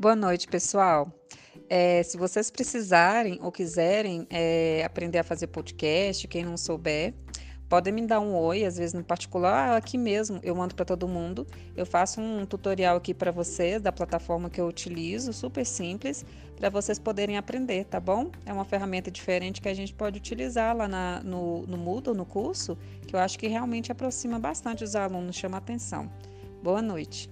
Boa noite, pessoal. É, se vocês precisarem ou quiserem é, aprender a fazer podcast, quem não souber, podem me dar um oi, às vezes no particular, aqui mesmo eu mando para todo mundo. Eu faço um tutorial aqui para vocês da plataforma que eu utilizo, super simples, para vocês poderem aprender, tá bom? É uma ferramenta diferente que a gente pode utilizar lá na, no, no Moodle, no curso, que eu acho que realmente aproxima bastante os alunos, chama atenção. Boa noite.